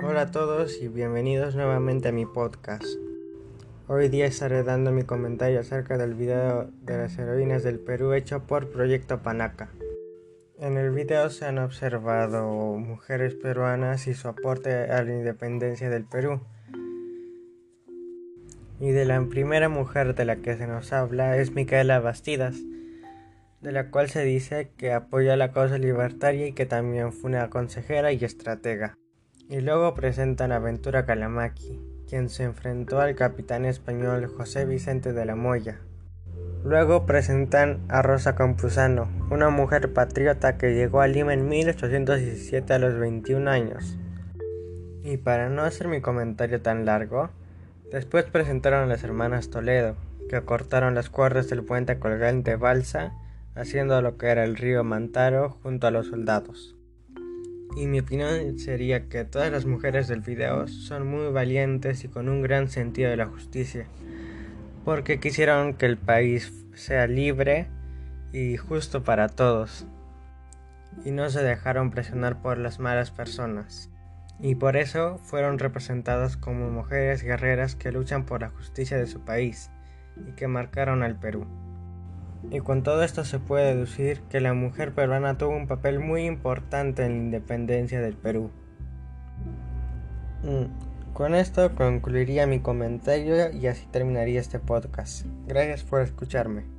a todos y bienvenidos nuevamente a mi podcast. Hoy día estaré dando mi comentario acerca del video de las heroínas del Perú hecho por Proyecto Panaca. En el video se han observado mujeres peruanas y su aporte a la independencia del Perú. Y de la primera mujer de la que se nos habla es Micaela Bastidas, de la cual se dice que apoya la causa libertaria y que también fue una consejera y estratega. Y luego presentan a Ventura Calamaki, quien se enfrentó al capitán español José Vicente de la Moya. Luego presentan a Rosa Campuzano, una mujer patriota que llegó a Lima en 1817 a los 21 años. Y para no hacer mi comentario tan largo, después presentaron a las hermanas Toledo, que cortaron las cuerdas del puente colgante Balsa haciendo lo que era el río Mantaro junto a los soldados. Y mi opinión sería que todas las mujeres del video son muy valientes y con un gran sentido de la justicia, porque quisieron que el país sea libre y justo para todos, y no se dejaron presionar por las malas personas, y por eso fueron representadas como mujeres guerreras que luchan por la justicia de su país y que marcaron al Perú. Y con todo esto se puede deducir que la mujer peruana tuvo un papel muy importante en la independencia del Perú. Mm, con esto concluiría mi comentario y así terminaría este podcast. Gracias por escucharme.